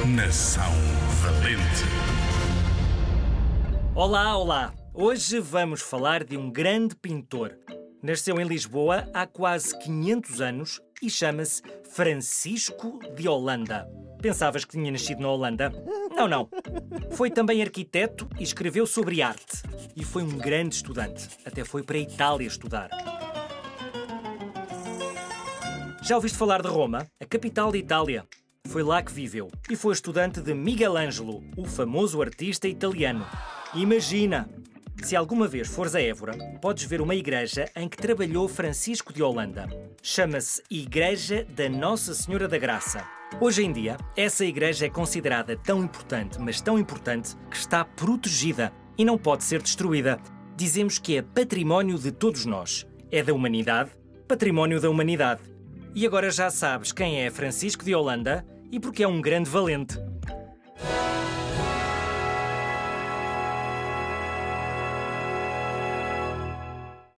Geração Valente. Olá, olá! Hoje vamos falar de um grande pintor. Nasceu em Lisboa há quase 500 anos e chama-se Francisco de Holanda. Pensavas que tinha nascido na Holanda? Não, não. Foi também arquiteto e escreveu sobre arte. E foi um grande estudante. Até foi para a Itália estudar. Já ouviste falar de Roma, a capital da Itália? Foi lá que viveu e foi estudante de Michelangelo, o famoso artista italiano. Imagina! Se alguma vez fores a Évora, podes ver uma igreja em que trabalhou Francisco de Holanda. Chama-se Igreja da Nossa Senhora da Graça. Hoje em dia, essa igreja é considerada tão importante, mas tão importante, que está protegida e não pode ser destruída. Dizemos que é património de todos nós. É da humanidade, património da humanidade. E agora já sabes quem é Francisco de Holanda e porque é um grande valente.